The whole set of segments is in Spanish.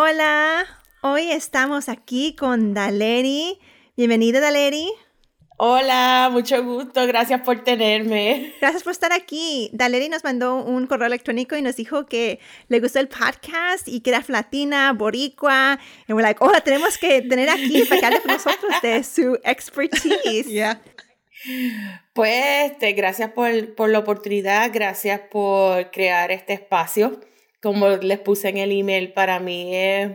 Hola, hoy estamos aquí con Daleri. Bienvenida, Daleri. Hola, mucho gusto, gracias por tenerme. Gracias por estar aquí. Daleri nos mandó un correo electrónico y nos dijo que le gustó el podcast y que era latina, boricua. Y we're like, oh, la tenemos que tener aquí para que hable con nosotros de su expertise. Yeah. Pues, este, gracias por, por la oportunidad, gracias por crear este espacio como les puse en el email, para mí es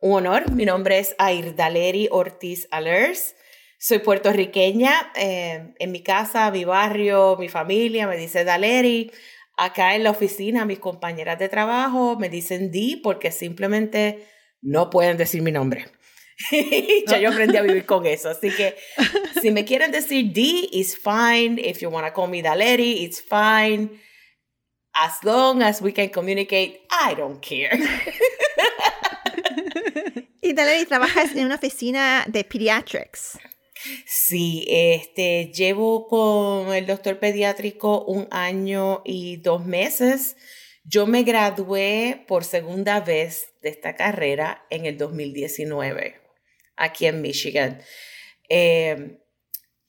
un honor. Mi nombre es Airdaleri Ortiz Alers. Soy puertorriqueña. Eh, en mi casa, mi barrio, mi familia me dice Daleri. Acá en la oficina, mis compañeras de trabajo me dicen Di porque simplemente no pueden decir mi nombre. ya yo aprendí a vivir con eso. Así que si me quieren decir D, it's fine. If you want to call me Daleri, it's fine. As long as we can communicate, I don't care. y Daleri, trabajas en una oficina de pediatrics. Sí, este, llevo con el doctor pediátrico un año y dos meses. Yo me gradué por segunda vez de esta carrera en el 2019, aquí en Michigan. Eh,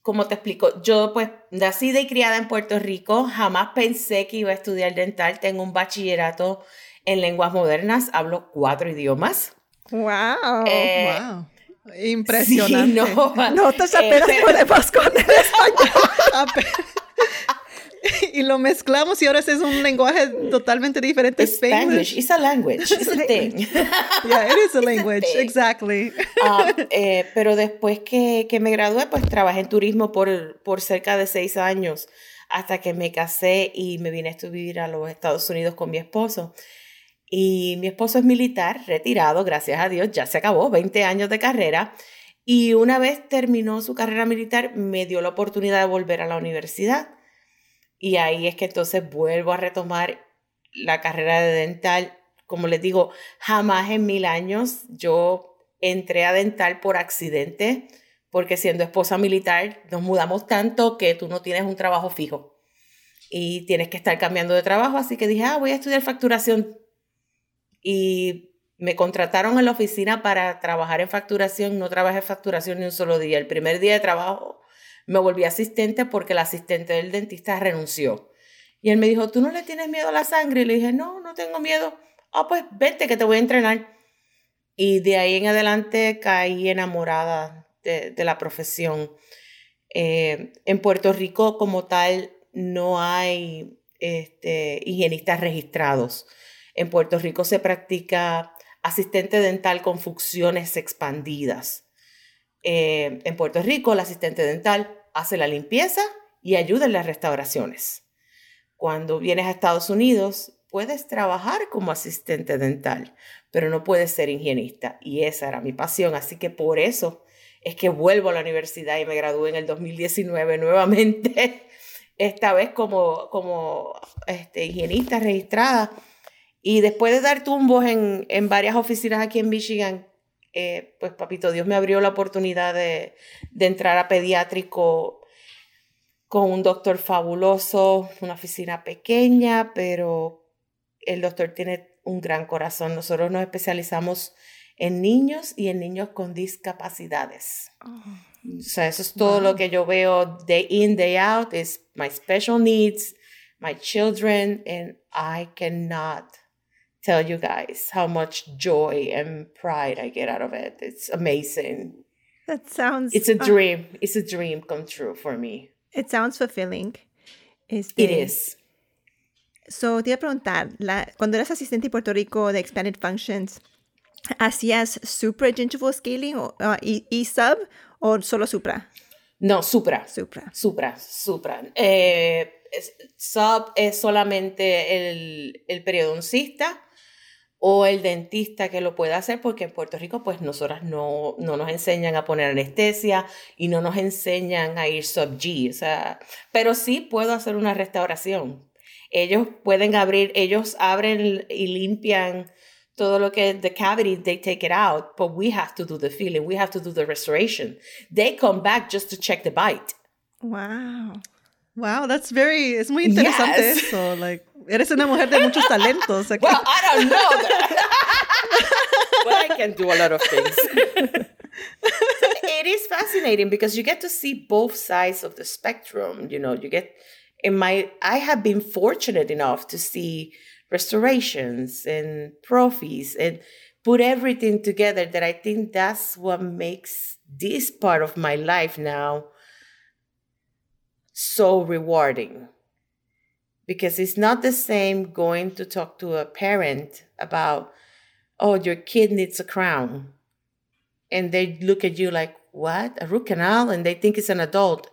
como te explico, yo pues nacida y criada en Puerto Rico, jamás pensé que iba a estudiar dental. Tengo un bachillerato en lenguas modernas, hablo cuatro idiomas. ¡Wow! Eh, wow. Impresionante. no, Notas apenas eh, podemos con el español. y lo mezclamos y ahora es un lenguaje totalmente diferente. Spanish. It's a language. It's a thing. yeah, it is a language. Exactly. Ah, eh, pero después que, que, me gradué, pues trabajé en turismo por, por cerca de seis años hasta que me casé y me vine a vivir a los Estados Unidos con mi esposo. Y mi esposo es militar, retirado, gracias a Dios, ya se acabó, 20 años de carrera. Y una vez terminó su carrera militar, me dio la oportunidad de volver a la universidad. Y ahí es que entonces vuelvo a retomar la carrera de dental. Como les digo, jamás en mil años yo entré a dental por accidente, porque siendo esposa militar nos mudamos tanto que tú no tienes un trabajo fijo y tienes que estar cambiando de trabajo. Así que dije, ah, voy a estudiar facturación. Y me contrataron en la oficina para trabajar en facturación. No trabajé en facturación ni un solo día. El primer día de trabajo me volví asistente porque el asistente del dentista renunció. Y él me dijo, ¿tú no le tienes miedo a la sangre? Y le dije, no, no tengo miedo. Ah, pues vente que te voy a entrenar. Y de ahí en adelante caí enamorada de, la profesión. Eh, en Puerto Rico como tal no hay este, higienistas registrados. En Puerto Rico se practica asistente dental con funciones expandidas. Eh, en Puerto Rico, el asistente dental hace la limpieza y ayuda en las restauraciones. Cuando vienes a Estados Unidos, puedes trabajar como asistente dental, pero no puedes ser higienista. Y esa era mi pasión, así que por eso es que vuelvo a la universidad y me gradué en el 2019 nuevamente, esta vez como, como este, higienista registrada. Y después de dar tumbos en, en varias oficinas aquí en Michigan, eh, pues papito Dios me abrió la oportunidad de, entrar a pediátrico con un doctor fabuloso, una oficina pequeña, pero el doctor tiene un gran corazón. Nosotros nos especializamos en niños y en niños con discapacidades. Oh, o sea, eso es todo lo que yo veo day in, day out, is my special needs, my children, and I cannot tell you guys how much joy and pride I get out of it. It's amazing. That sounds. It's a dream. It's a dream come true for me. It sounds fulfilling. Este, it is. So, te iba a preguntar, la, cuando eras asistente en Puerto Rico de Expanded Functions, ¿hacías supra gingival scaling o, uh, y, y, sub o solo supra? No, supra. Supra. Supra, supra. Eh, sub es solamente el, el periodoncista o el dentista que lo pueda hacer, porque en Puerto Rico pues nosotras no, no nos enseñan a poner anestesia y no nos enseñan a ir sub G, o sea, pero sí puedo hacer una restauración. Ellos pueden abrir, ellos abren y limpian todo lo que the cavity, they take it out, but we have to do the filling, we have to do the restoration. They come back just to check the bite. Wow. Wow, that's very, es muy interesante yes. eso. Like, eres una mujer de muchos talentos. Okay. Well, I don't know that. but I can do a lot of things. it is fascinating because you get to see both sides of the spectrum. You know, you get, in my, I have been fortunate enough to see restorations and prophies and put everything together that I think that's what makes this part of my life now so rewarding. Because it's not the same going to talk to a parent about oh your kid needs a crown. And they look at you like what? A root canal? And they think it's an adult.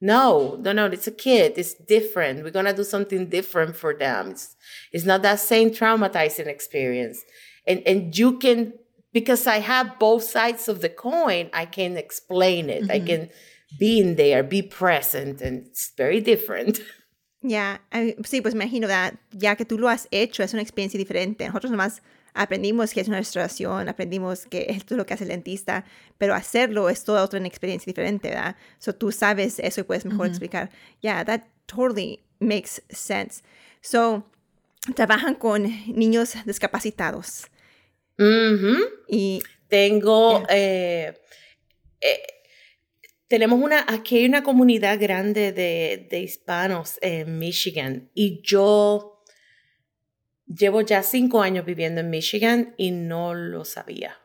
No no no it's a kid. It's different. We're going to do something different for them. It's, it's not that same traumatizing experience. And and you can because i have both sides of the coin i can explain it. Mm-hmm. i can being there, be present, and it's very different. Ya, yeah. sí, pues imagino, ¿verdad? ya que tú lo has hecho, es una experiencia diferente. Nosotros nomás aprendimos que es una restauración, aprendimos que esto es lo que hace el dentista, pero hacerlo es toda otra experiencia diferente, ¿verdad? So tú sabes eso y puedes mejor explicar. Yeah, that totally makes sense. So, trabajan con niños discapacitados. Y tengo eh, eh, tenemos una, aquí hay una comunidad grande de, de hispanos en Michigan y yo llevo ya cinco años viviendo en Michigan y no lo sabía.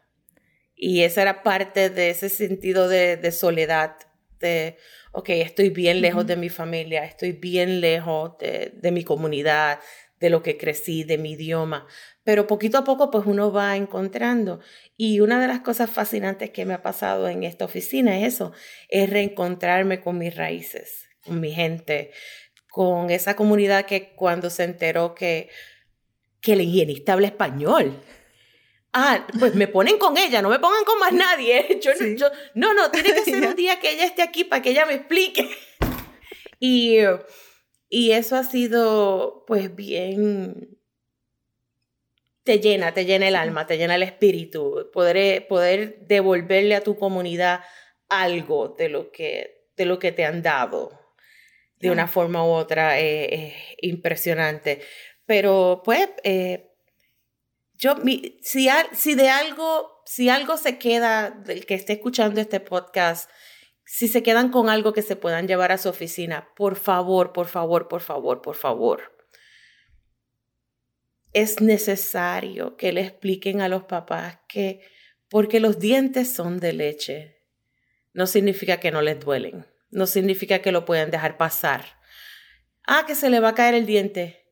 Y esa era parte de ese sentido de, de soledad, de, ok, estoy bien lejos de mi familia, estoy bien lejos de, de mi comunidad, de lo que crecí, de mi idioma. Pero poquito a poco, pues uno va encontrando. Y una de las cosas fascinantes que me ha pasado en esta oficina es eso, es reencontrarme con mis raíces, con mi gente, con esa comunidad que cuando se enteró que, que el higienista habla español. Ah, pues me ponen con ella, no me pongan con más nadie. Yo, yo, no, no, tiene que ser un día que ella esté aquí para que ella me explique. Y, y eso ha sido pues bien te llena, te llena el alma, te llena el espíritu, poder, poder devolverle a tu comunidad algo de lo que, de lo que te han dado de una forma u otra es impresionante. Pero pues, eh, yo, mi, si, si de algo, si algo se queda del que esté escuchando este podcast, si se quedan con algo que se puedan llevar a su oficina, por favor, por favor, por favor, por favor es necesario que le expliquen a los papás que porque los dientes son de leche, no significa que no les duelen, no significa que lo pueden dejar pasar. Ah, que se le va a caer el diente.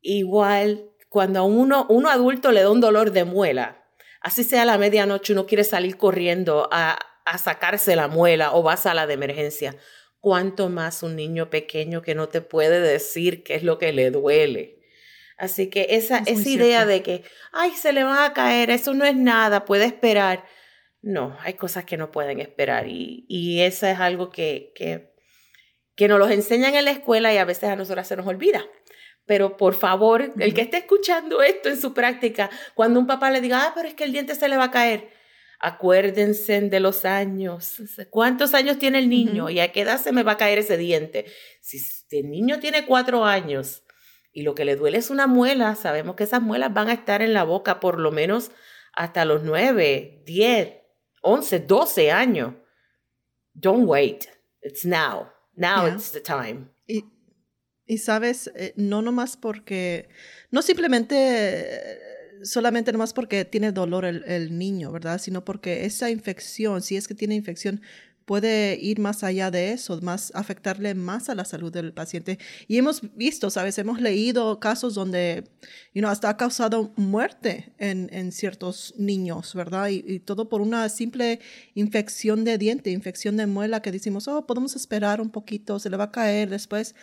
Igual, cuando a uno, uno adulto le da un dolor de muela, así sea a la medianoche, uno quiere salir corriendo a, a sacarse la muela o va a sala de emergencia. Cuánto más un niño pequeño que no te puede decir qué es lo que le duele. Así que esa, esa idea de que, ay, se le va a caer, eso no es nada, puede esperar. No, hay cosas que no pueden esperar y, y eso es algo que, que, que nos los enseñan en la escuela y a veces a nosotros se nos olvida. Pero por favor, el que esté escuchando esto en su práctica, cuando un papá le diga, ah, pero es que el diente se le va a caer, acuérdense de los años. ¿Cuántos años tiene el niño? ¿Y a qué edad se me va a caer ese diente? Si el niño tiene cuatro años, y lo que le duele es una muela, sabemos que esas muelas van a estar en la boca por lo menos hasta los 9, 10, 11, 12 años. Don't wait. It's now. Now it's the time. Y, y sabes, eh, no nomás porque, no simplemente solamente nomás porque tiene dolor el, el, niño, ¿verdad? Sino porque esa infección, si es que tiene infección, puede ir más allá de eso, más afectarle más a la salud del paciente. Y hemos visto, ¿sabes? Hemos leído casos donde, you know, hasta ha causado muerte en, en ciertos niños, ¿verdad? Y, todo por una simple infección de diente, infección de muela que decimos, oh, podemos esperar un poquito, se le va a caer después.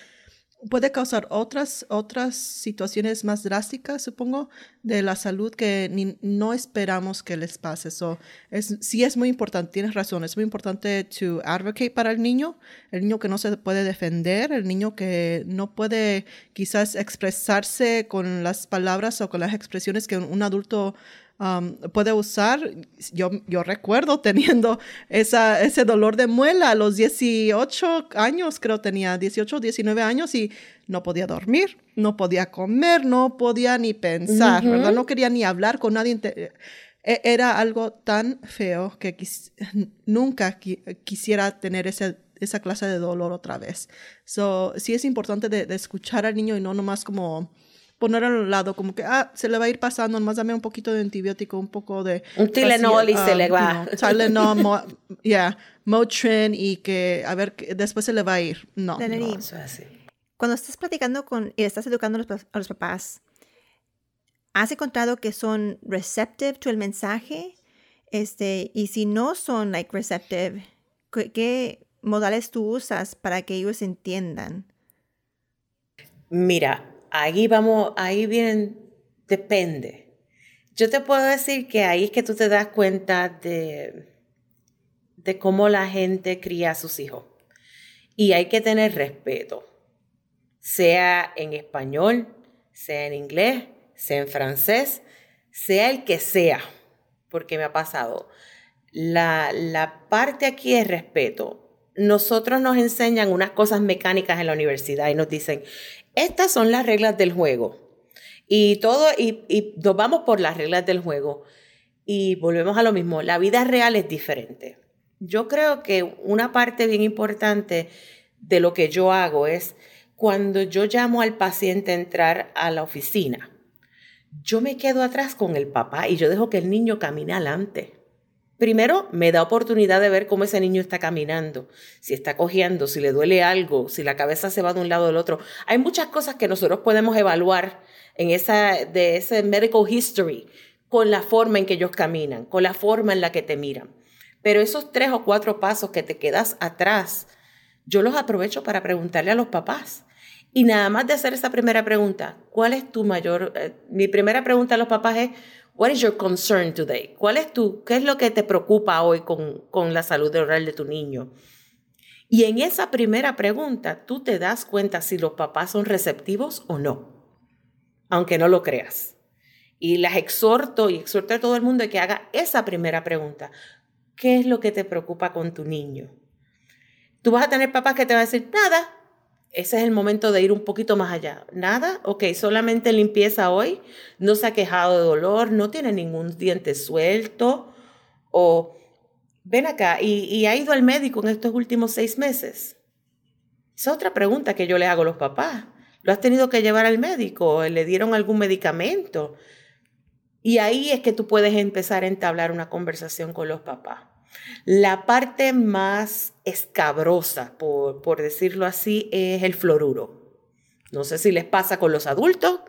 Puede causar otras, otras situaciones más drásticas, supongo, de la salud que no esperamos que les pase. So, es, sí es muy importante, tienes razón, es muy importante to advocate para el niño, el niño que no se puede defender, el niño que no puede quizás expresarse con las palabras o con las expresiones que un adulto Um, puede usar. Yo, yo recuerdo teniendo esa, ese dolor de muela a los 18 años, creo tenía 18 o 19 años y no podía dormir, no podía comer, no podía ni pensar, ¿verdad? No quería ni hablar con nadie. E, era algo tan feo que nunca quisiera tener ese, esa clase de dolor otra vez. So, sí es importante de, de escuchar al niño y no nomás como poner al lado, como que, ah, se le va a ir pasando, nomás dame un poquito de antibiótico, un poco de... Un Tylenol y se le va. Tylenol, mo, yeah, Motrin y que, a ver, después se le va a ir. No. no eso así. Cuando estás platicando con y estás educando a los, papás, ¿has encontrado que son receptive to el mensaje? Este, y si no son like receptive, ¿qué, qué modales tú usas para que ellos entiendan? Mira, ahí vamos, ahí vienen, depende. Yo te puedo decir que ahí es que tú te das cuenta de, de cómo la gente cría a sus hijos. Y hay que tener respeto, sea en español, sea en inglés, sea en francés, sea el que sea, porque me ha pasado. La, la parte aquí es respeto nosotros nos enseñan unas cosas mecánicas en la universidad y nos dicen, estas son las reglas del juego. Y todo, y, nos vamos por las reglas del juego. Y volvemos a lo mismo, la vida real es diferente. Yo creo que una parte bien importante de lo que yo hago es cuando yo llamo al paciente a entrar a la oficina, yo me quedo atrás con el papá y yo dejo que el niño camine adelante. Primero, me da oportunidad de ver cómo ese niño está caminando, si está cogiendo, si le duele algo, si la cabeza se va de un lado del otro. Hay muchas cosas que nosotros podemos evaluar en esa, de ese medical history con la forma en que ellos caminan, con la forma en la que te miran. Pero esos tres o cuatro pasos que te quedas atrás, yo los aprovecho para preguntarle a los papás. Y nada más de hacer esa primera pregunta, ¿cuál es tu mayor? Eh, mi primera pregunta a los papás es, What is your concern today? ¿Cuál es tu, qué es lo que te preocupa hoy con, con la salud oral de tu niño? Y en esa primera pregunta, tú te das cuenta si los papás son receptivos o no, aunque no lo creas. Y las exhorto y exhorto a todo el mundo que haga esa primera pregunta. ¿Qué es lo que te preocupa con tu niño? Tú vas a tener papás que te van a decir, nada, ese es el momento de ir un poquito más allá. Nada, ok, solamente limpieza hoy, no se ha quejado de dolor, no tiene ningún diente suelto o ven acá y, ha ido al médico en estos últimos seis meses. Esa es otra pregunta que yo le hago a los papás. ¿Lo has tenido que llevar al médico? ¿Le dieron algún medicamento? Y ahí es que tú puedes empezar a entablar una conversación con los papás. La parte más escabrosa, por, decirlo así, es el fluoruro. No sé si les pasa con los adultos,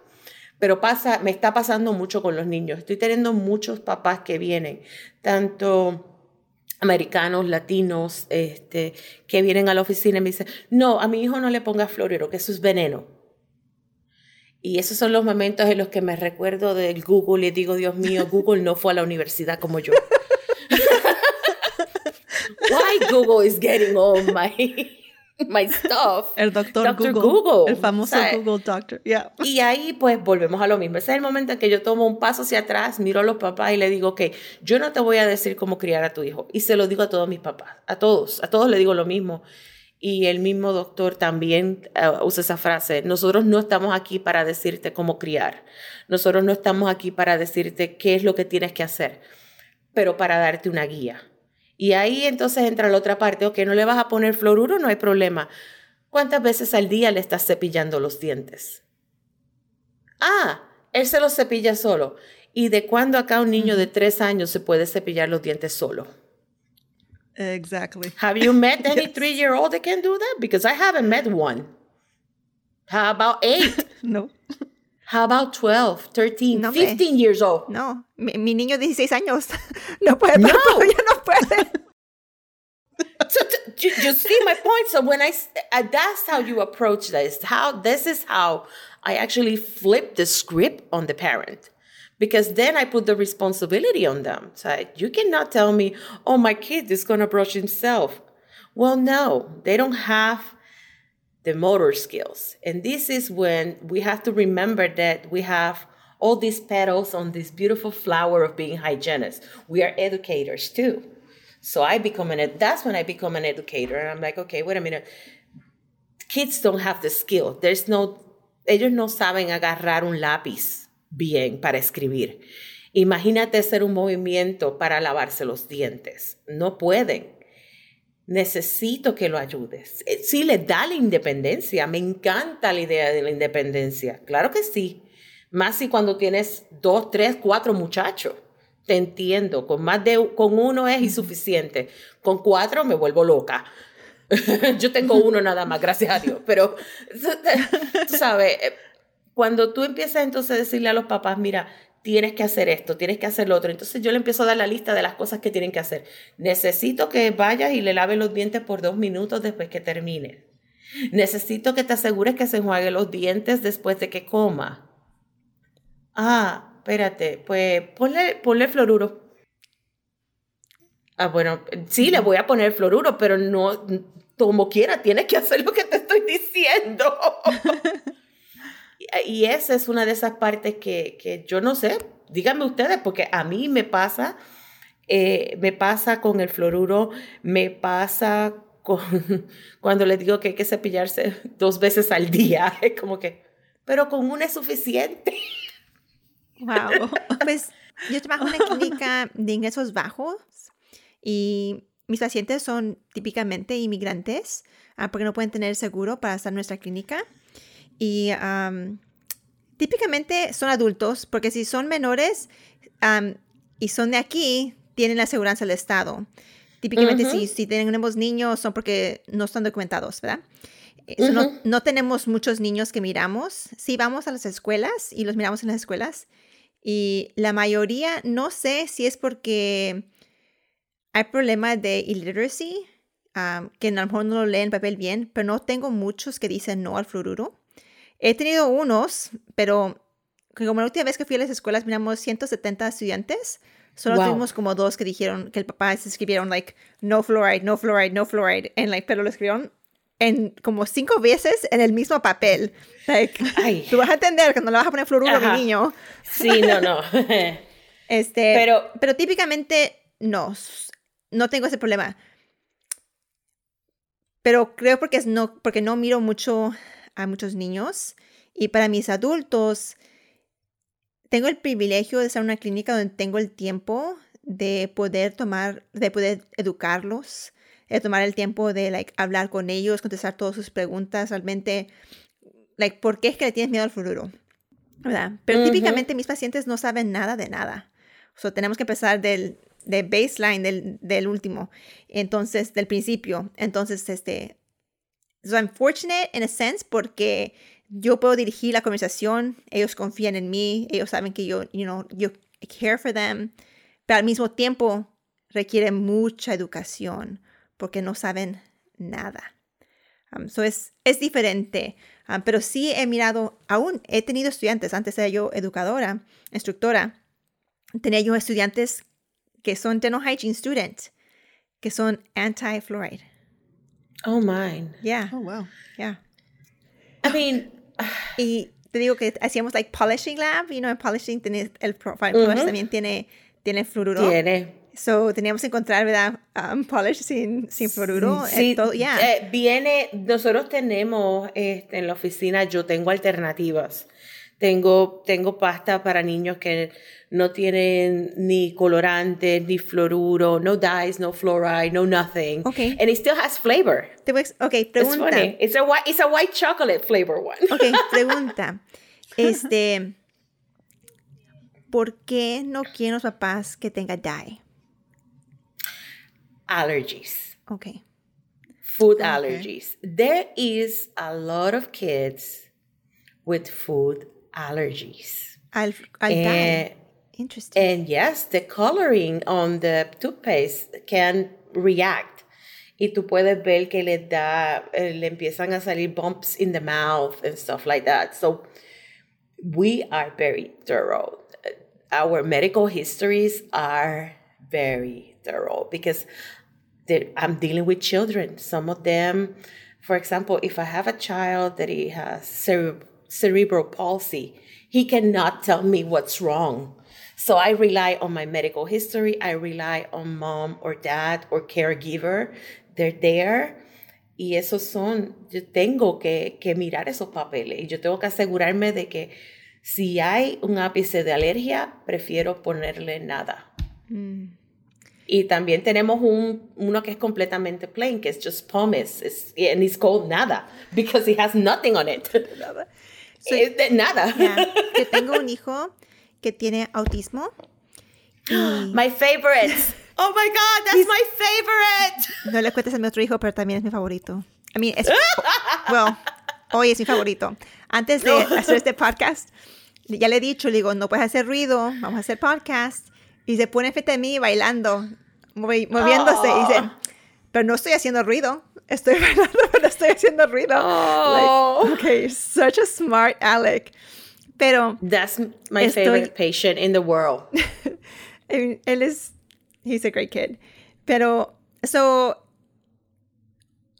pero pasa, me está pasando mucho con los niños. Estoy teniendo muchos papás que vienen, tanto americanos, latinos, este, que vienen a la oficina y me dicen, no, a mi hijo no le ponga fluoruro, que eso es veneno. Y esos son los momentos en los que me recuerdo del Google y digo, Dios mío, Google no fue a la universidad como yo. why Google is getting all my my stuff. El doctor Google, El famoso Google Doctor. Yeah. Y ahí pues volvemos a lo mismo. Ese es el momento en que yo tomo un paso hacia atrás, miro a los papás y le digo que yo no te voy a decir cómo criar a tu hijo. Y se lo digo a todos mis papás, a todos, a todos le digo lo mismo. Y el mismo doctor también uh, usa esa frase. Nosotros no estamos aquí para decirte cómo criar. Nosotros no estamos aquí para decirte qué es lo que tienes que hacer, pero para darte una guía y ahí entonces entra la otra parte, ok, no le vas a poner fluoruro, no hay problema. ¿Cuántas veces al día le estás cepillando los dientes? Ah, él se los cepilla solo. ¿Y de cuándo acá un niño de tres años se puede cepillar los dientes solo? Exactly. Have you met any three-year-old that can do that? Because I haven't met one. How about eight? no. How about 12, 13, 15 years old? No, mi, niño de 16 años no puede, no. ya no puede. you, you see my point. So when I uh, that's how you approach this. How this is how I actually flip the script on the parent because then I put the responsibility on them. So you cannot tell me, oh, my kid is going to brush himself. Well, no, they don't have the motor skills. And this is when we have to remember that we have all these petals on this beautiful flower of being hygienists. We are educators too. So I become an, that's when I become an educator. And I'm like, okay, wait a minute. Kids don't have the skill. There's no, ellos no saben agarrar un lápiz bien para escribir. Imagínate hacer un movimiento para lavarse los dientes. No pueden. Necesito que lo ayudes. Eh, sí, le da la independencia. Me encanta la idea de la independencia. Claro que sí. Más si cuando tienes dos, tres, cuatro muchachos. Te entiendo. Con más de con uno es insuficiente. Con cuatro me vuelvo loca. Yo tengo uno nada más, gracias a Dios. Pero tú sabes, eh, cuando tú empiezas entonces a decirle a los papás, mira, tienes que hacer esto, tienes que hacer lo otro. Entonces yo le empiezo a dar la lista de las cosas que tienen que hacer. Necesito que vayas y le laves los dientes por dos minutos después que termine. Necesito que te asegures que se enjuague los dientes después de que coma. Ah, espérate, pues ponle, ponle fluoruro. Ah, bueno, sí, le voy a poner fluoruro, pero no, como quiera, tienes que hacer lo que te estoy diciendo. y esa es una de esas partes que, que yo no sé, díganme ustedes, porque a mí me pasa, eh, me pasa con el fluoruro, me pasa con, cuando les digo que hay que cepillarse dos veces al día, es como que, pero con una es suficiente. Wow. Pues yo trabajo en una clínica de ingresos bajos y mis pacientes son típicamente inmigrantes ah, porque no pueden tener seguro para estar en nuestra clínica. Y típicamente son adultos, porque si son menores y son de aquí, tienen la aseguranza del Estado. Típicamente si, si tenemos niños son porque no están documentados, ¿verdad? Eh, no, no, tenemos muchos niños que miramos. Sí vamos a las escuelas y los miramos en las escuelas. Y la mayoría, no sé si es porque hay problemas de illiteracy, que a lo mejor no lo leen papel bien, pero no tengo muchos que dicen no al fluoruro. He tenido unos, pero como la última vez que fui a las escuelas miramos 170 estudiantes, solo tuvimos como dos que dijeron que el papá se escribieron like no fluoride, no fluoride, no fluoride, and, like, pero lo escribieron en como cinco veces en el mismo papel. Like, tú vas a entender que no le vas a poner fluoruro a mi niño. Sí, no, no. este, pero, pero típicamente no, no tengo ese problema. Pero creo porque, es no, porque no miro mucho a muchos niños y para mis adultos tengo el privilegio de estar en una clínica donde tengo el tiempo de poder tomar, de poder educarlos, de tomar el tiempo de like, hablar con ellos, contestar todas sus preguntas, realmente, like, ¿por qué es que le tienes miedo al futuro? ¿Verdad? Pero típicamente mis pacientes no saben nada de nada. O sea, tenemos que empezar del de baseline del, del último, entonces, del principio. Entonces, este, So I'm fortunate in a sense porque yo puedo dirigir la conversación, ellos confían en mí, ellos saben que yo, you know, yo care for them, pero al mismo tiempo requiere mucha educación porque no saben nada. Um, so es, es diferente, um, pero sí he mirado, aún he tenido estudiantes, antes era yo educadora, instructora, tenía yo estudiantes que son dental hygiene students, que son anti-fluoride. Oh, mine. Yeah. Oh, wow. Yeah. I mean, y te digo que hacíamos like polishing lab, you know, polishing tiene el profile polish también tiene tiene fluoruro. Tiene. So teníamos que encontrar, ¿verdad? Um, polish sin, sin fluoruro. Sí, todo, yeah. eh, viene, nosotros tenemos este, en la oficina, yo tengo alternativas. Tengo, tengo pasta para niños que no tienen ni colorante, ni fluoruro, no dyes, no fluoride, no nothing. Okay. And it still has flavor. Ok, pregunta. It's funny. It's a, white, it's a white chocolate flavor one. Ok, pregunta. Este, ¿por qué no quieren los papás que tenga dye? Allergies. Okay. Food okay. allergies. There is a lot of kids with food allergies. Al, al dye. Interesting. And yes, the coloring on the toothpaste can react. y tú puedes ver que le da, eh, le empiezan a salir bumps in the mouth and stuff like that. So we are very thorough. Our medical histories are very thorough because I'm dealing with children. Some of them, for example, if I have a child that he has cere- cerebral palsy, he cannot tell me what's wrong so I rely on my medical history. I rely on mom or dad or caregiver. They're there. Y esos son, yo tengo que, que mirar esos papeles y yo tengo que asegurarme de que si hay un ápice de alergia, prefiero ponerle nada. Mm. Y también tenemos un, uno que es completamente plain, que es just pumice, it's, and it's called nada, because it has nothing on it. nada. de nada. Yo tengo un hijo que tiene autismo. My favorite. Oh my God, that's my favorite. No le cuentes a mi otro hijo, pero también es mi favorito. I mean, es, well, hoy es mi favorito. Antes de hacer este podcast, ya le he dicho, le digo, no puedes hacer ruido, vamos a hacer podcast. Y se pone frente a mí bailando, moviéndose. Y dice, pero no estoy haciendo ruido. Estoy bailando, pero estoy haciendo ruido. Oh. Like, okay, such a smart Alec. Pero. That's my favorite patient in the world. él es. He's a great kid. Pero, so.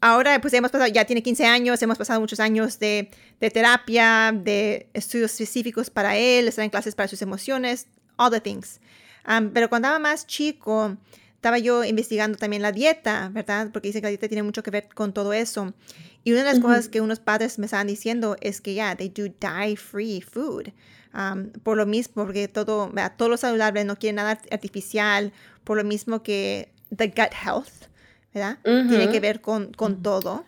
Ahora, pues hemos pasado, ya tiene 15 años, hemos pasado muchos años de, de terapia, de estudios específicos para él, estar en clases para sus emociones, all the things. Um, pero cuando estaba más chico, estaba yo investigando también la dieta, ¿verdad? Porque dice que la dieta tiene mucho que ver con todo eso. Y una de las cosas que unos padres me estaban diciendo es que ya, they do dye-free food. Um, por lo mismo, porque todo, todo lo saludable no quiere nada artificial, por lo mismo que the gut health, ¿verdad? Tiene que ver con, con todo.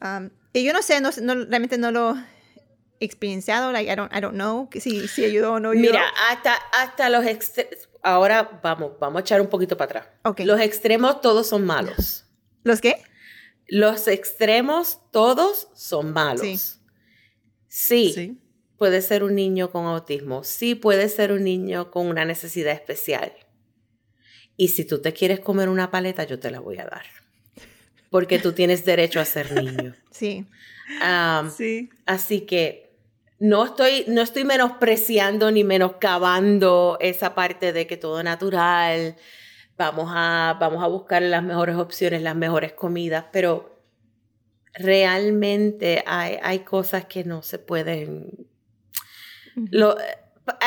Um, y yo no sé, no, realmente no lo he experienciado, like, I don't, I don't know si, si ayudó o no ayudó. Mira, hasta, hasta los ahora vamos, vamos a echar un poquito para atrás. Okay. Los extremos todos son malos. ¿Los qué? Los extremos todos son malos. Sí. sí. Puede ser un niño con autismo. Sí, puede ser un niño con una necesidad especial. Y si tú te quieres comer una paleta, yo te la voy a dar. Porque tú tienes derecho a ser niño. Sí. sí. Así que no estoy, no estoy menospreciando ni menoscabando esa parte de que todo natural, vamos a, vamos a buscar las mejores opciones, las mejores comidas, pero realmente hay, hay cosas que no se pueden... Lo,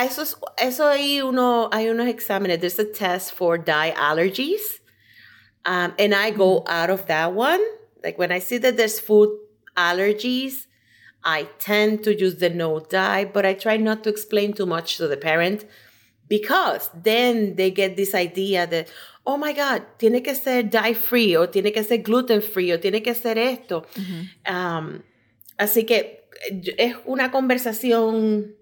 eso, es, eso hay, uno, hay unos exámenes. There's a test for dye allergies. Um, and I go out of that one. Like when I see that there's food allergies, I tend to use the no dye, but I try not to explain too much to the parent because then they get this idea that, oh my God, tiene que ser dye free o tiene que ser gluten free o tiene que ser esto. um, así que es una conversación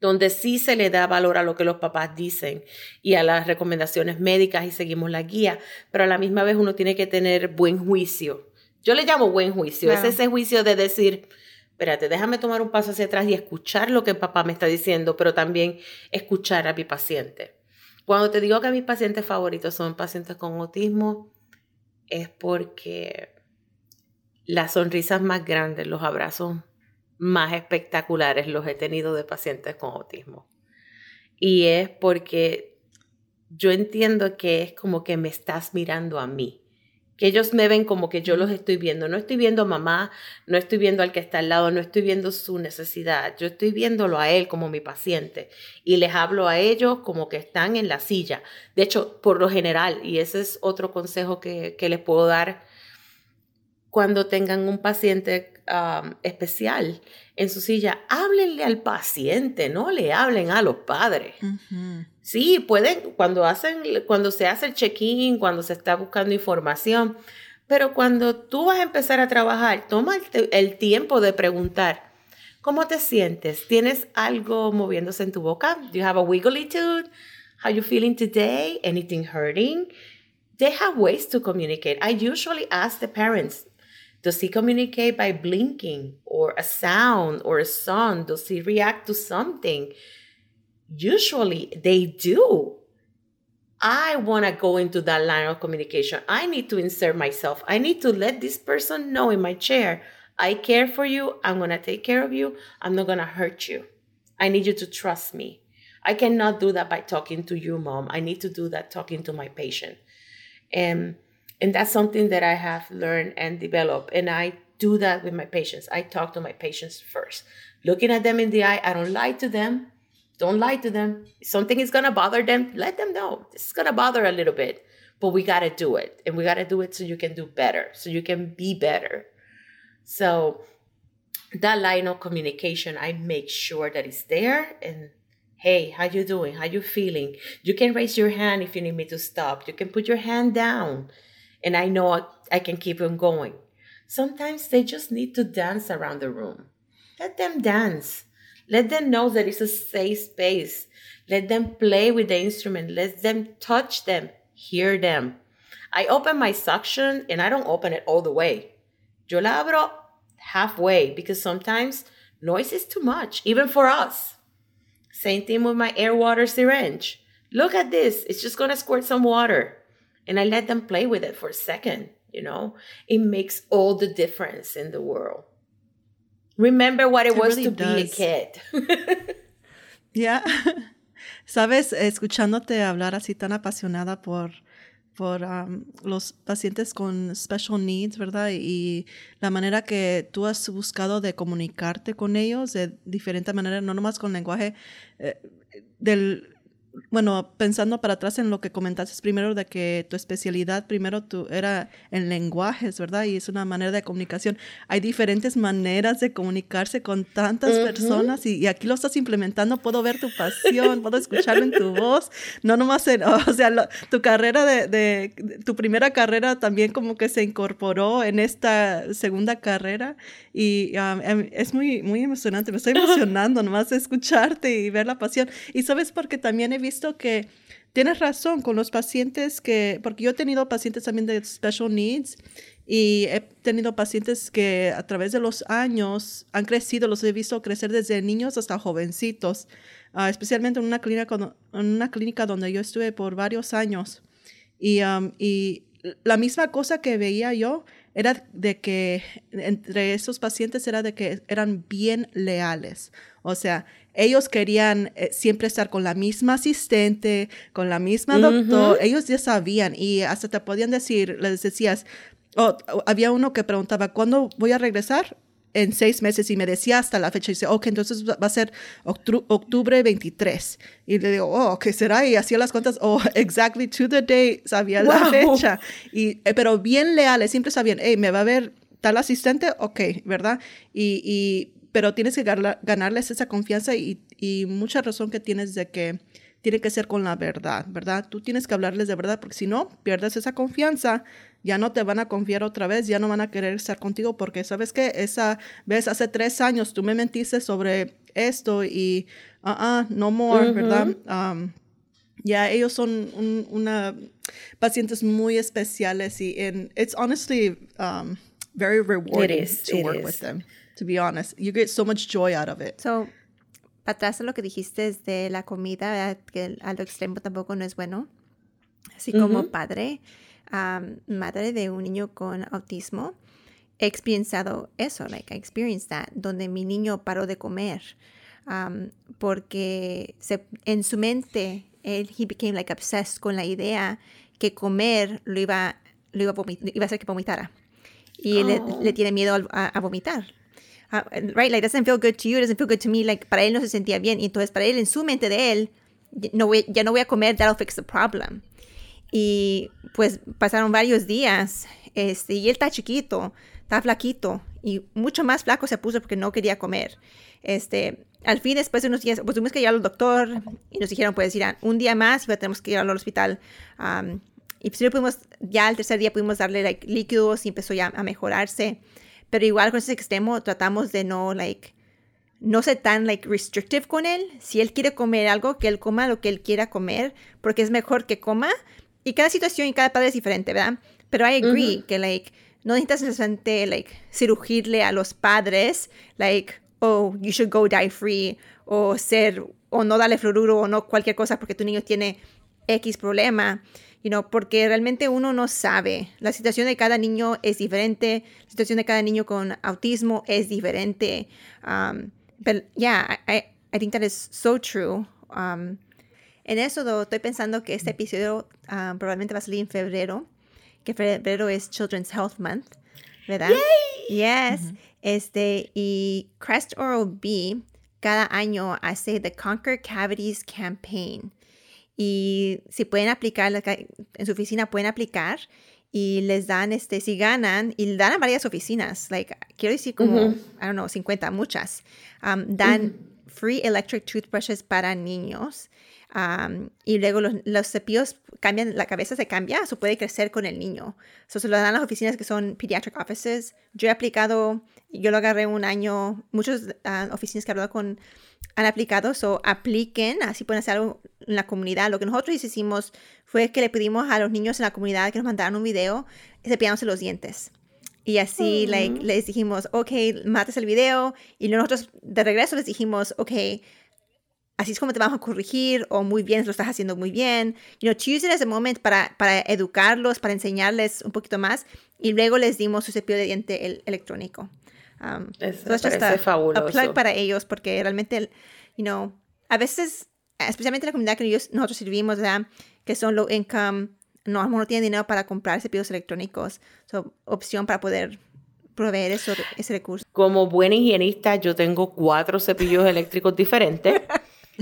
donde sí se le da valor a lo que los papás dicen y a las recomendaciones médicas y seguimos la guía, pero a la misma vez uno tiene que tener buen juicio. Yo le llamo buen juicio, es ese juicio de decir, espérate, déjame tomar un paso hacia atrás y escuchar lo que papá me está diciendo, pero también escuchar a mi paciente. Cuando te digo que mis pacientes favoritos son pacientes con autismo, es porque las sonrisas más grandes, los abrazos más espectaculares los he tenido de pacientes con autismo. Y es porque yo entiendo que es como que me estás mirando a mí que ellos me ven como que yo los estoy viendo. No estoy viendo a mamá, no estoy viendo al que está al lado, no estoy viendo su necesidad. Yo estoy viéndolo a él como mi paciente y les hablo a ellos como que están en la silla. De hecho, por lo general, y ese es otro consejo que, les puedo dar cuando tengan un paciente especial en su silla, háblenle al paciente, no le hablen a los padres. Sí, pueden, cuando, hacen, cuando se hace el check-in, cuando se está buscando información, pero cuando tú vas a empezar a trabajar, toma el, tiempo de preguntar, ¿cómo te sientes? ¿Tienes algo moviéndose en tu boca? Do you have a wiggly tooth? How you feeling today? Anything hurting? They have ways to communicate. I usually ask the parents, does he communicate by blinking or a sound or a sound? Does he react to something? usually they do. I want to go into that line of communication. I need to insert myself. I need to let this person know in my chair, I care for you. I'm going to take care of you. I'm not going to hurt you. I need you to trust me. I cannot do that by talking to you, mom. I need to do that talking to my patient. And and that's something that I have learned and developed. And I do that with my patients. I talk to my patients first. Looking at them in the eye, I don't lie to them. Don't lie to them. If something is gonna bother them, let them know. This is gonna bother a little bit, but we gotta do it. And we gotta do it so you can do better, so you can be better. So that line of communication, I make sure that it's there and hey how you doing how you feeling you can raise your hand if you need me to stop you can put your hand down and i know i can keep on going. Sometimes they just need to dance around the room. Let them dance. Let them know that it's a safe space. Let them play with the instrument. Let them touch them hear them. I open my suction and i don't open it all the way. Yo la abro halfway because sometimes noise is too much even for us. Same thing with my air water syringe. Look at this. It's just to squirt some water. And I let them play with it for a second, you know? It makes all the difference in the world. Remember what it, it was really to does. be a kid. yeah. Sabes, escuchándote hablar así tan apasionada por por los pacientes con special needs, ¿verdad? Y la manera que tú has buscado de comunicarte con ellos de diferente manera, no nomás con lenguaje eh, del bueno, pensando para atrás en lo que comentaste primero de que tu especialidad primero tu, era en lenguajes, ¿verdad? Y es una manera de comunicación. Hay diferentes maneras de comunicarse con tantas personas y, aquí lo estás implementando. Puedo ver tu pasión, puedo escucharlo en tu voz. No nomás en, o sea, tu carrera de, de, tu primera carrera también como que se incorporó en esta segunda carrera y um, es muy, muy emocionante. Me estoy emocionando nomás de escucharte y ver la pasión. Y sabes porque también he visto que tienes razón con los pacientes que, porque yo he tenido pacientes también de special needs y he tenido pacientes que a través de los años han crecido, los he visto crecer desde niños hasta jovencitos, ah, especialmente en una, clínica, en una clínica donde yo estuve por varios años. Y, um, y la misma cosa que veía yo era de que entre esos pacientes era de que eran bien leales. O sea, ellos querían eh, siempre estar con la misma asistente, con la misma doctor. Ellos ya sabían y hasta te podían decir, les decías, oh, había uno que preguntaba, ¿cuándo voy a regresar? en seis meses y me decía hasta la fecha, y dice, ok, entonces va a ser octubre 23. Y le digo, oh, ¿qué será? Y hacía las cuentas, oh, exactly to the day, sabía la fecha. Y, eh, pero bien leales, siempre sabían, hey, ¿me va a ver tal asistente? Ok, ¿verdad? Y, y pero tienes que ganarles esa confianza y, y mucha razón que tienes de que tiene que ser con la verdad, ¿verdad? Tú tienes que hablarles de verdad porque si no, pierdes esa confianza, ya no te van a confiar otra vez, ya no van a querer estar contigo porque sabes que esa vez hace tres años tú me mentiste sobre esto y, ah, uh, no more, ¿verdad? Um, ya ellos son una pacientes muy especiales y and it's honestly um, very rewarding to work with them to be honest. You get so much joy out of it. So, para atrás lo que dijiste de la comida, que al extremo tampoco no es bueno. Así como padre, madre de un niño con autismo, he experienciado eso, like I experienced that, donde mi niño paró de comer porque se, en su mente él he became like obsessed con la idea que comer lo iba, lo iba, a, iba a hacer que vomitara. Y él le, oh. tiene miedo a vomitar. Ah, right, like doesn't feel good to you, doesn't feel good to me, like para él no se sentía bien. Y entonces para él, en su mente de él, no voy, ya no voy a comer, that'll fix the problem. Y pues pasaron varios días, este, y él está chiquito, está flaquito, y mucho más flaco se puso porque no quería comer. Este, al fin, después de unos días, pues tuvimos que ir al doctor y nos dijeron, pues ir un día más, y tenemos que ir al hospital. y pues pudimos, ya el tercer día pudimos darle líquidos y empezó ya a mejorarse. Pero igual con ese extremo tratamos de no, like, no ser tan, like, restrictive con él. Si él quiere comer algo, que él coma lo que él quiera comer, porque es mejor que coma. Y cada situación y cada padre es diferente, ¿verdad? Pero I agree que, like, no necesitas necesariamente, like, cirugirle a los padres, like, oh, you should go die free, o ser, o no darle fluoruro, o no cualquier cosa porque tu niño tiene X problema, you know, porque realmente uno no sabe. La situación de cada niño es diferente, la situación de cada niño con autismo es diferente. Um, yeah, I, I think that is so true. Um, en eso estoy pensando que este episodio um, probablemente va a salir en febrero, que febrero es Children's Health Month, ¿verdad? Yes. Este, y Crest Oral B cada año hace The Conquer Cavities Campaign. Y si pueden aplicar, en su oficina pueden aplicar y les dan, este, si ganan, y dan a varias oficinas, like, quiero decir como, I don't know, 50, muchas, um, dan free electric toothbrushes para niños. Um, y luego los, los, cepillos cambian, la cabeza se cambia, eso puede crecer con el niño. Eso se lo dan a las oficinas que son pediatric offices. Yo he aplicado, yo lo agarré un año, muchas uh, oficinas que he hablado con han aplicado, so apliquen, así pueden hacer algo en la comunidad. Lo que nosotros hicimos fue que le pedimos a los niños en la comunidad que nos mandaran un video cepillándose los dientes. Y así les dijimos, ok, mates el video. Y nosotros de regreso les dijimos, ok, así es como te vamos a corregir, o muy bien, lo estás haciendo muy bien. You know, choose it as a moment para, para educarlos, para enseñarles un poquito más. Y luego les dimos su cepillo de diente electrónico. Um, Eso parece fabuloso. para ellos, porque realmente, you know, a veces, especialmente en la comunidad que nosotros servimos, ¿verdad? que son low income, no, no tienen dinero para comprar cepillos electrónicos, so, opción para poder proveer eso, ese recurso. Como buena higienista, yo tengo cuatro cepillos eléctricos diferentes.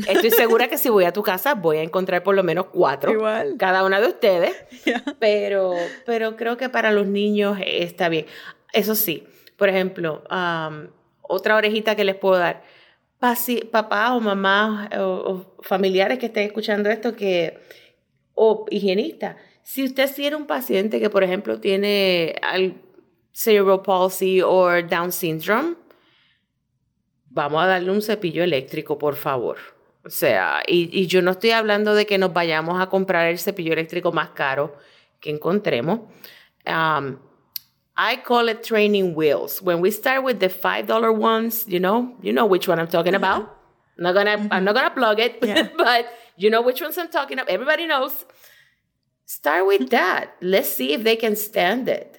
Estoy segura que si voy a tu casa voy a encontrar por lo menos cuatro. Igual. Cada una de ustedes. Pero, pero creo que para los niños está bien. Eso sí, por ejemplo, otra orejita que les puedo dar. papá o mamá o, familiares que estén escuchando esto que o higienista. Si usted tiene un paciente que, por ejemplo, tiene cerebral palsy o Down syndrome, vamos a darle un cepillo eléctrico, por favor. O sea, y, yo no estoy hablando de que nos vayamos a comprar el cepillo eléctrico más caro que encontremos. I call it training wheels. When we start with the five dollar ones, you know, you know which one I'm talking about. I'm not gonna, I'm not gonna plug it, yeah. but you know which ones I'm talking about. Everybody knows. Start with that. Let's see if they can stand it,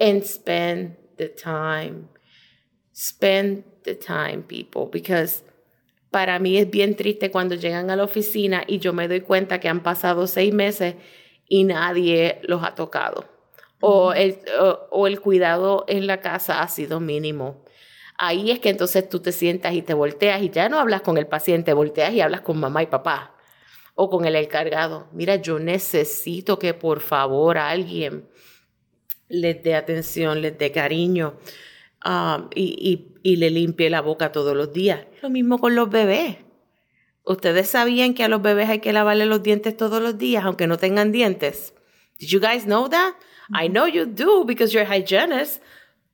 and spend the time. Spend the time, people, because para mí es bien triste cuando llegan a la oficina y yo me doy cuenta que han pasado seis meses y nadie los ha tocado o el, o, el cuidado en la casa ha sido mínimo. Ahí es que entonces tú te sientas y te volteas y ya no hablas con el paciente, volteas y hablas con mamá y papá o con el encargado. Mira, yo necesito que por favor alguien les dé atención, les dé cariño um, y, y, y le limpie la boca todos los días. Lo mismo con los bebés. ¿Ustedes sabían que a los bebés hay que lavarle los dientes todos los días, aunque no tengan dientes? Did you guys know that? I mm-hmm. know you do because you're hygienist,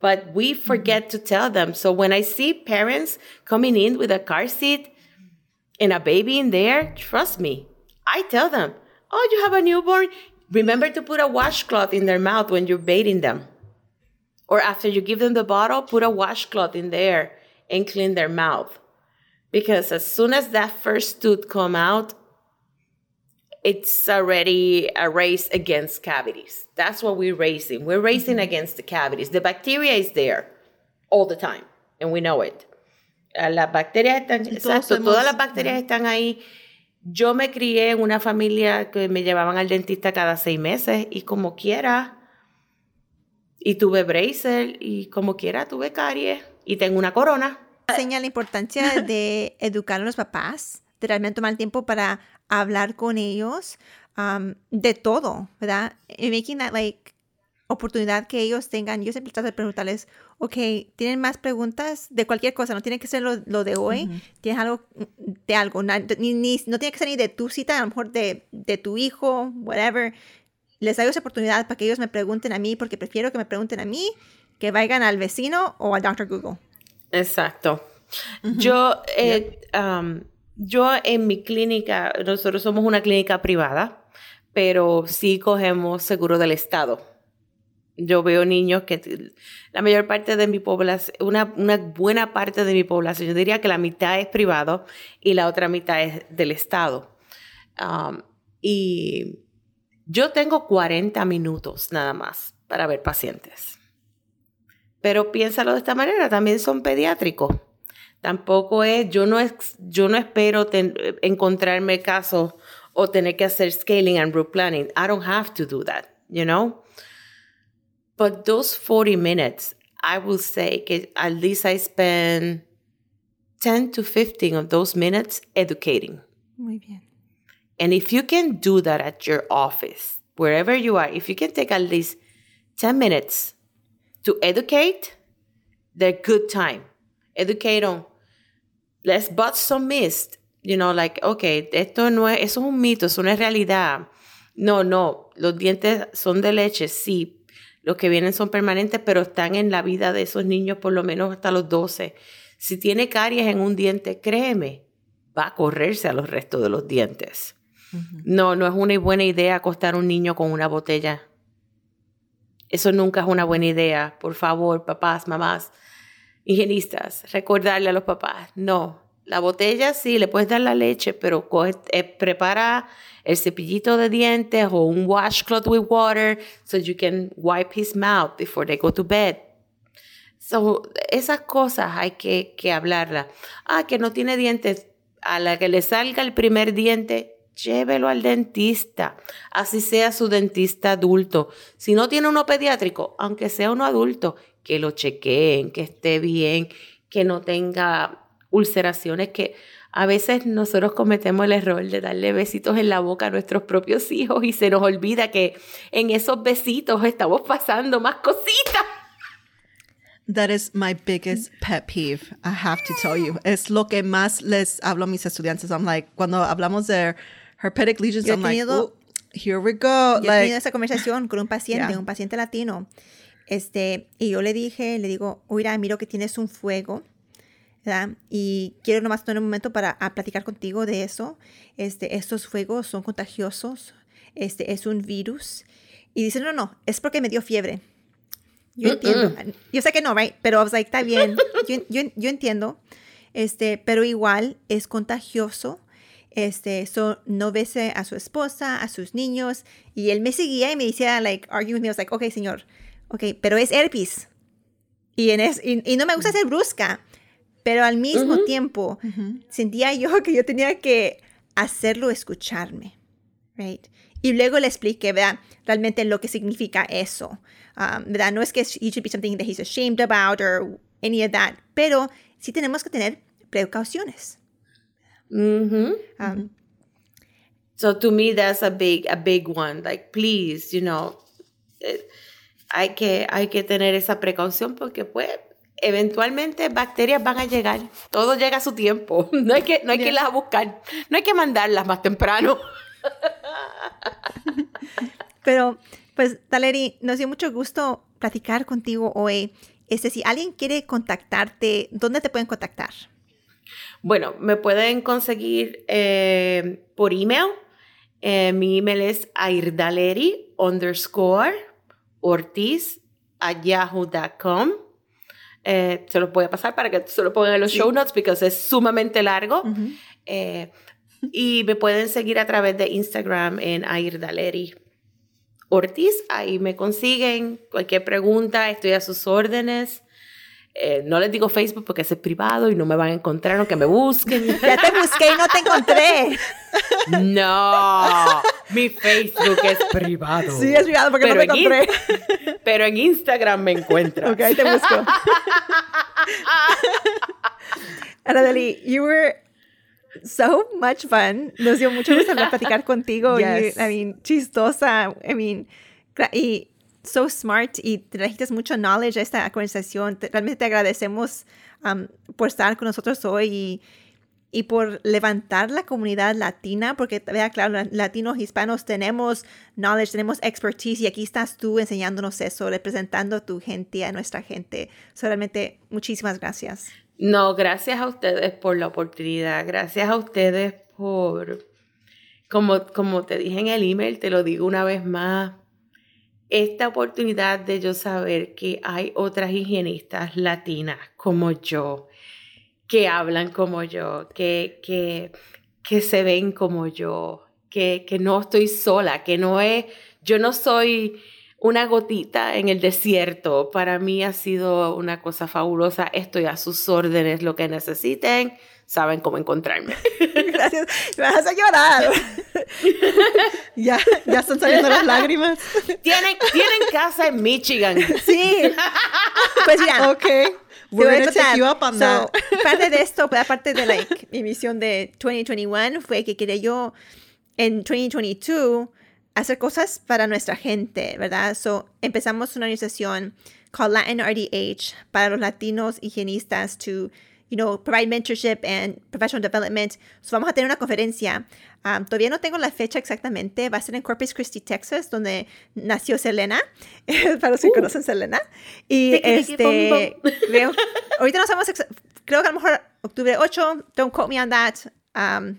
but we mm-hmm. forget to tell them. So when I see parents coming in with a car seat and a baby in there, trust me, I tell them, oh, you have a newborn? Remember to put a washcloth in their mouth when you're bathing them. Or after you give them the bottle, put a washcloth in there and clean their mouth. Because as soon as that first tooth come out, it's already a race against cavities. That's what we're racing. We're racing mm-hmm. against the cavities. The bacteria is there all the time, and we know it. Las bacterias están, exacto, todas las bacterias están ahí. Yo me crié en una familia que me llevaban al dentista cada seis meses y como quiera, y tuve bracer y como quiera tuve caries y tengo una corona. Enseña la importancia de educar a los papás, de realmente tomar tiempo para hablar con ellos um, de todo, ¿verdad? Y making that like oportunidad que ellos tengan. Yo siempre trato de preguntarles, ok, ¿tienen más preguntas de cualquier cosa? No tiene que ser lo, lo de hoy, ¿tienes algo de algo? No, ni, no tiene que ser ni de tu cita, a lo mejor de, de tu hijo, whatever. Les doy esa oportunidad para que ellos me pregunten a mí, porque prefiero que me pregunten a mí que vayan al vecino o al Dr. Google. Exacto. Yo, eh, um, yo en mi clínica, nosotros somos una clínica privada, pero sí cogemos seguro del Estado. Yo veo niños que la mayor parte de mi población, una, buena parte de mi población, yo diría que la mitad es privado y la otra mitad es del Estado. Um, Y yo tengo 40 minutos nada más para ver pacientes. Pero piénsalo de esta manera, también son pediátricos. Tampoco es, yo no, yo no espero encontrarme casos o tener que hacer scaling and route planning. I don't have to do that, you know? But those 40 minutes, I will say at least I spend 10 to 15 of those minutes educating. Muy bien. And if you can do that at your office, wherever you are, if you can take at least 10 minutes to educate, they're good time. Educate on, let's bust some mist. You know, like, okay, esto no es, eso es un mito, eso no es realidad. No, no, los dientes son de leche, sí. Los que vienen son permanentes, pero están en la vida de esos niños por lo menos hasta los 12. Si tiene caries en un diente, créeme, va a correrse a los restos de los dientes. No, no es una buena idea acostar a un niño con una botella. Eso nunca es una buena idea. Por favor, papás, mamás, higienistas, recordarle a los papás, no, la botella sí, le puedes dar la leche, pero eh, prepara el cepillito de dientes o un washcloth with water so you can wipe his mouth before they go to bed. So, esas cosas hay que, que hablarlas. Ah, que no tiene dientes. A la que le salga el primer diente, llévelo al dentista, así sea su dentista adulto. Si no tiene uno pediátrico, aunque sea uno adulto, que lo chequeen, que esté bien, que no tenga ulceraciones, que a veces nosotros cometemos el error de darle besitos en la boca a nuestros propios hijos y se nos olvida que en esos besitos estamos pasando más cositas. That is my biggest pet peeve, I have to tell you. Es lo que más les hablo a mis estudiantes. I'm like, cuando hablamos de herpetic lesions, I'm like, here we go. Yo he tenido esa conversación con un paciente, un paciente latino. Este, y yo le dije, le digo, oiga, miro que tienes un fuego, ¿verdad? Y quiero nomás tener un momento para platicar contigo de eso. Este, estos fuegos son contagiosos, este, es un virus. Y dice, no, no, es porque me dio fiebre. Yo entiendo. Yo sé que no, right? Pero I was like, está bien. Yo, yo, yo, entiendo. Este, pero igual es contagioso. Este, eso no bese a su esposa, a sus niños. Y él me seguía y me decía, like, argue with me. I was like, okay, señor. Ok, pero es herpes. Y, en es, y, no me gusta ser brusca. Pero al mismo tiempo sentía yo que yo tenía que hacerlo escucharme. Right? Y luego le expliqué, ¿verdad? Realmente lo que significa eso. Um, ¿verdad? No es que it should be something that he's ashamed about or any of that, pero sí tenemos que tener precauciones. Um, so to me, that's a big, a big one. Like, please, you know, eh, hay que, hay que tener esa precaución porque, pues, eventualmente bacterias van a llegar. Todo llega a su tiempo. No hay que, no hay que irlas a buscar. No hay que mandarlas más temprano. Pero pues, Taleri, nos dio mucho gusto platicar contigo hoy. Este, si alguien quiere contactarte, ¿dónde te pueden contactar? Bueno, me pueden conseguir eh, por email. Eh, mi email es airdaleri underscore ortiz a yahoo.com. Eh, se los voy a pasar para que se lo pongan en los show notes porque es sumamente largo. y me pueden seguir a través de Instagram en airdaleri Ortiz. Ahí me consiguen cualquier pregunta, estoy a sus órdenes. Eh, no les digo Facebook porque es privado y no me van a encontrar, aunque me busquen. Ya te busqué y no te encontré. No, mi Facebook es privado. Sí, es privado porque no te encontré. Pero en Instagram me encuentras. Ok, ahí te busco. Anadeli, you were so much fun. Nos dio mucho gusto platicar contigo. Yes. I mean, chistosa. I mean, y so smart y trajiste mucho knowledge a esta conversación. realmente te agradecemos um, por estar con nosotros hoy y, y, por levantar la comunidad latina, porque, vea, claro, latinos, hispanos tenemos knowledge, tenemos expertise y aquí estás tú enseñándonos eso, representando tu gente, a nuestra gente. Solamente muchísimas gracias. No, gracias a ustedes por la oportunidad, gracias a ustedes por, como, como te dije en el email, te lo digo una vez más, esta oportunidad de yo saber que hay otras higienistas latinas como yo, que hablan como yo, que, que, que se ven como yo, que, que no estoy sola, que no es, yo no soy una gotita en el desierto. Para mí ha sido una cosa fabulosa. Estoy a sus órdenes, lo que necesiten, saben cómo encontrarme. Gracias. Me vas a llorar. ya, ya están saliendo las lágrimas. Tienen, tienen casa en Michigan. Sí. Pues ya. Ok. We're gonna take you up on so, parte de esto, aparte de like, mi misión de 2021 fue que quería yo en 2022 hacer cosas para nuestra gente, ¿verdad? So, empezamos una organización called Latin RDH para los latinos higienistas to, you know, provide mentorship and professional development. So, vamos a tener una conferencia. Um, todavía no tengo la fecha exactamente. Va a ser en Corpus Christi, Texas, donde nació Selena, para los que Uh. conocen Selena. Y este, creo, ahorita no sabemos, creo que a lo mejor octubre 8, don't quote me on that. Um,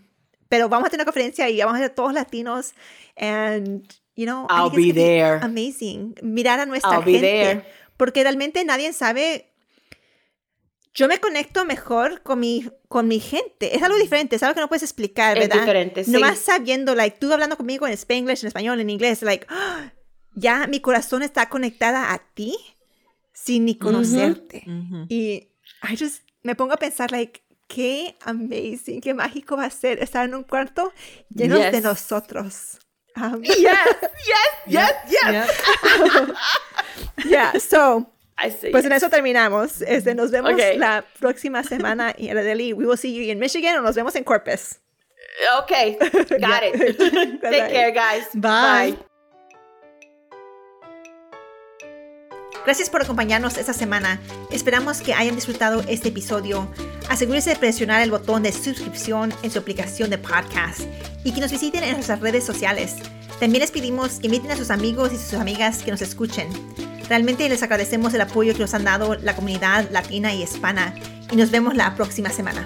pero vamos a tener una conferencia y vamos a ser todos latinos. And, you know, I'll be there. Amazing. Mirar a nuestra I'll be gente. there. Porque realmente nadie sabe. Yo me conecto mejor con mi, con mi gente. Es algo diferente, es algo que no puedes explicar, Es ¿verdad? diferente, sí. Nomás sabiendo, like, tú hablando conmigo en Spanglish, en español, en inglés, like, ¡ah! ya mi corazón está conectada a ti sin ni conocerte. Ujú. Y I just me pongo a pensar, like, qué amazing, qué mágico va a ser estar en un cuarto lleno de Yes. nosotros. Um, Yes, yes, yes, yes. Yeah. yeah, so. Pues en eso terminamos. Este, nos vemos Ok. la próxima semana y Aradeli, we will see you in Michigan o nos vemos en Corpus. Okay, got it. Take care, guys. Bye. Gracias por acompañarnos esta semana. Esperamos que hayan disfrutado este episodio. Asegúrese de presionar el botón de suscripción en su aplicación de podcast y que nos visiten en nuestras redes sociales. También les pedimos que inviten a sus amigos y sus amigas que nos escuchen. Realmente les agradecemos el apoyo que nos han dado la comunidad latina y hispana y nos vemos la próxima semana.